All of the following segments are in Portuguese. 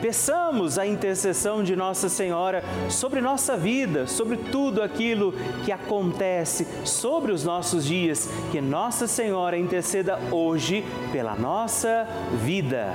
Peçamos a intercessão de Nossa Senhora sobre nossa vida, sobre tudo aquilo que acontece, sobre os nossos dias. Que Nossa Senhora interceda hoje pela nossa vida.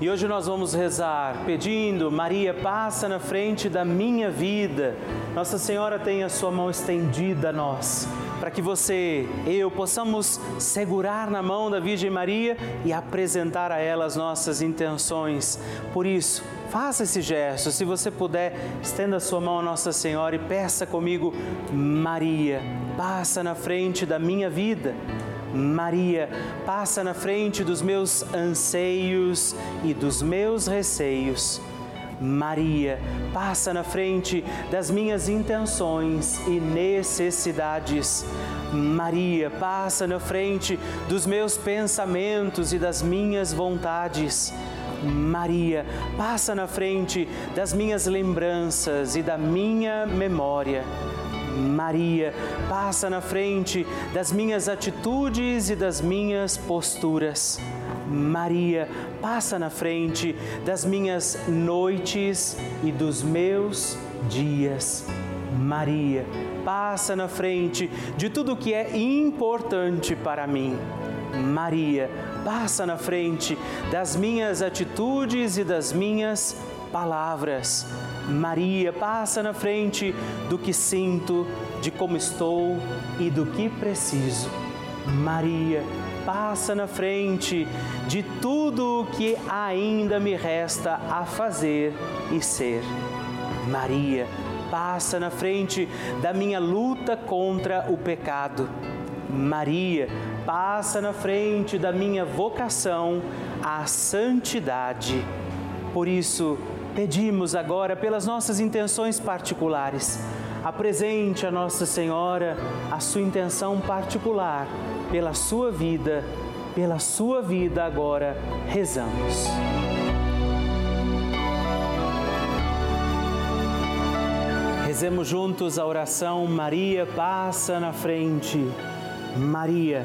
E hoje nós vamos rezar pedindo, Maria, passa na frente da minha vida. Nossa Senhora tem a sua mão estendida a nós, para que você, eu, possamos segurar na mão da Virgem Maria e apresentar a ela as nossas intenções. Por isso, faça esse gesto. Se você puder, estenda a sua mão a Nossa Senhora e peça comigo, Maria, passa na frente da minha vida. Maria, passa na frente dos meus anseios e dos meus receios. Maria, passa na frente das minhas intenções e necessidades. Maria, passa na frente dos meus pensamentos e das minhas vontades. Maria, passa na frente das minhas lembranças e da minha memória. Maria, passa na frente das minhas atitudes e das minhas posturas. Maria, passa na frente das minhas noites e dos meus dias. Maria, passa na frente de tudo que é importante para mim. Maria, passa na frente das minhas atitudes e das minhas palavras. Maria, passa na frente do que sinto, de como estou e do que preciso. Maria, passa na frente de tudo o que ainda me resta a fazer e ser. Maria, passa na frente da minha luta contra o pecado. Maria, passa na frente da minha vocação à santidade. Por isso, pedimos agora pelas nossas intenções particulares. Apresente a Nossa Senhora a sua intenção particular pela sua vida, pela sua vida agora rezamos. Rezemos juntos a oração Maria passa na frente. Maria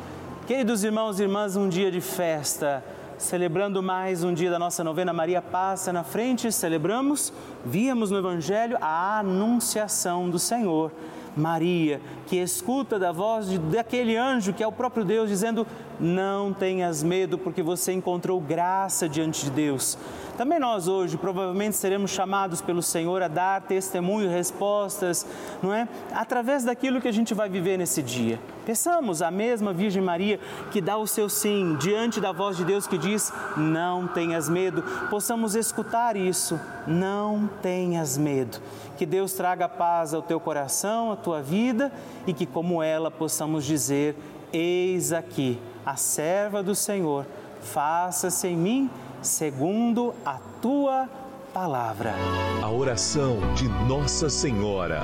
Queridos irmãos e irmãs, um dia de festa, celebrando mais um dia da nossa novena Maria Passa na frente, celebramos, víamos no Evangelho a anunciação do Senhor. Maria, que escuta da voz de, daquele anjo que é o próprio Deus, dizendo: Não tenhas medo, porque você encontrou graça diante de Deus. Também nós hoje provavelmente seremos chamados pelo Senhor a dar testemunho, respostas, não é? Através daquilo que a gente vai viver nesse dia. Peçamos a mesma Virgem Maria que dá o seu sim diante da voz de Deus que diz: Não tenhas medo. Possamos escutar isso. Não tenhas medo. Que Deus traga paz ao teu coração, tua vida e que, como ela, possamos dizer: Eis aqui a serva do Senhor, faça-se em mim segundo a tua palavra. A oração de Nossa Senhora.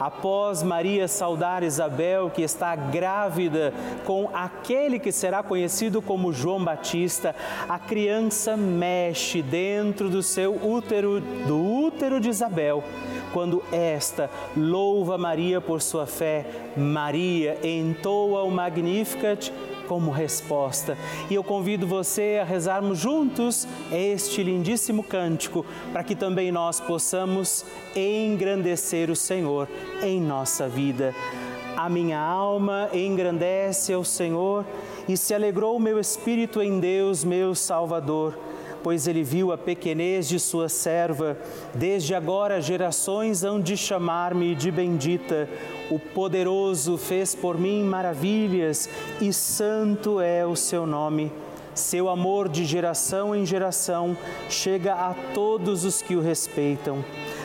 Após Maria saudar Isabel, que está grávida com aquele que será conhecido como João Batista, a criança mexe dentro do seu útero, do útero de Isabel. Quando esta louva Maria por sua fé, Maria entoa o Magnificat como resposta. E eu convido você a rezarmos juntos este lindíssimo cântico, para que também nós possamos engrandecer o Senhor em nossa vida. A minha alma engrandece ao Senhor e se alegrou o meu espírito em Deus, meu Salvador pois ele viu a pequenez de sua serva. Desde agora gerações hão de chamar-me de bendita. O poderoso fez por mim maravilhas e santo é o seu nome. Seu amor de geração em geração chega a todos os que o respeitam.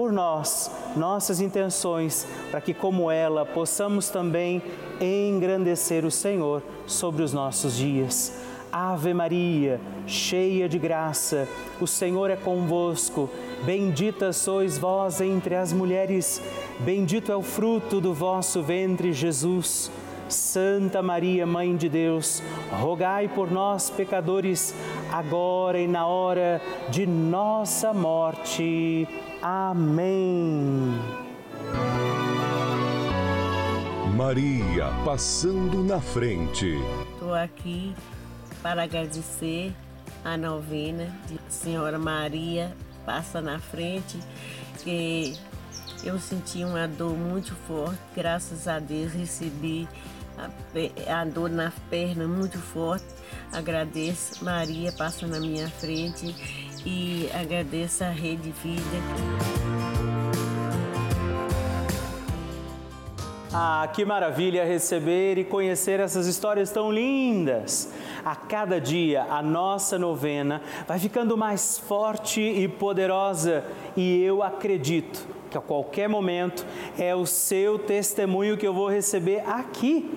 por nós, nossas intenções, para que, como ela, possamos também engrandecer o Senhor sobre os nossos dias. Ave Maria, cheia de graça, o Senhor é convosco. Bendita sois vós entre as mulheres, bendito é o fruto do vosso ventre, Jesus. Santa Maria, Mãe de Deus, rogai por nós, pecadores, agora e na hora de nossa morte. Amém. Maria passando na frente. Estou aqui para agradecer a novena de Senhora Maria passa na frente, que eu senti uma dor muito forte, graças a Deus recebi a, a dor na perna muito forte. Agradeço, Maria passa na minha frente e agradeço a Rede Vida. Ah, que maravilha receber e conhecer essas histórias tão lindas! A cada dia a nossa novena vai ficando mais forte e poderosa e eu acredito que a qualquer momento é o seu testemunho que eu vou receber aqui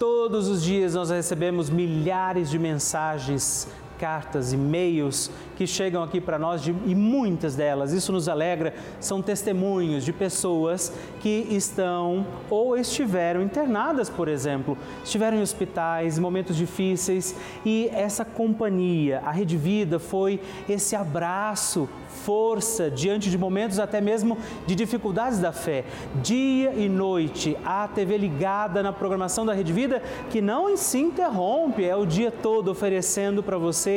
Todos os dias nós recebemos milhares de mensagens cartas, e-mails que chegam aqui para nós de, e muitas delas, isso nos alegra, são testemunhos de pessoas que estão ou estiveram internadas, por exemplo, estiveram em hospitais, em momentos difíceis e essa companhia, a Rede Vida, foi esse abraço força diante de momentos até mesmo de dificuldades da fé. Dia e noite, a TV ligada na programação da Rede Vida, que não se interrompe, é o dia todo oferecendo para você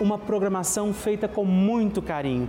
uma programação feita com muito carinho.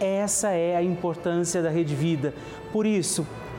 Essa é a importância da Rede Vida. Por isso,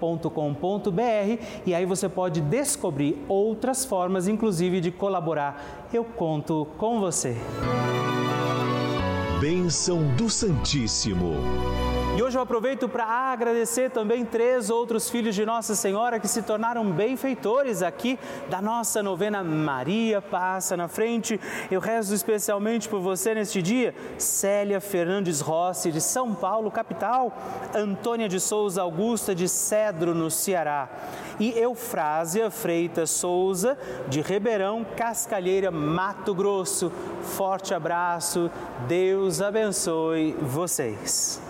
pelavida.redvida.com.br e aí você pode descobrir outras formas, inclusive, de colaborar. Eu conto com você. Bênção do Santíssimo. Hoje eu aproveito para agradecer também três outros filhos de Nossa Senhora que se tornaram benfeitores aqui da nossa novena Maria Passa na Frente. Eu rezo especialmente por você neste dia, Célia Fernandes Rossi, de São Paulo, capital, Antônia de Souza Augusta, de Cedro, no Ceará, e Eufrásia Freitas Souza, de Ribeirão, Cascalheira, Mato Grosso. Forte abraço, Deus abençoe vocês.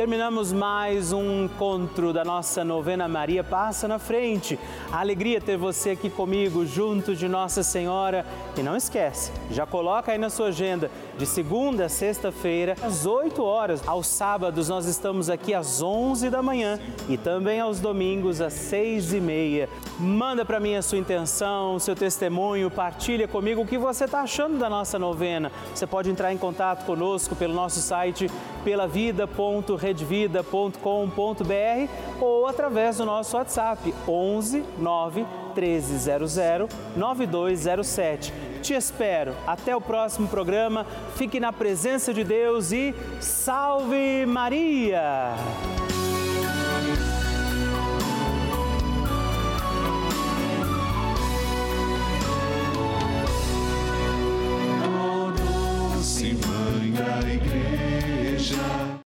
Terminamos mais um encontro da nossa novena Maria Passa na Frente. A alegria ter você aqui comigo, junto de Nossa Senhora. E não esquece, já coloca aí na sua agenda, de segunda a sexta-feira, às 8 horas. Aos sábados nós estamos aqui às 11 da manhã e também aos domingos às 6 e meia. Manda para mim a sua intenção, seu testemunho, partilha comigo o que você está achando da nossa novena. Você pode entrar em contato conosco pelo nosso site pelavida.redvida.com.br ou através do nosso WhatsApp 11 9 1300 9207. Te espero. Até o próximo programa. Fique na presença de Deus e salve Maria!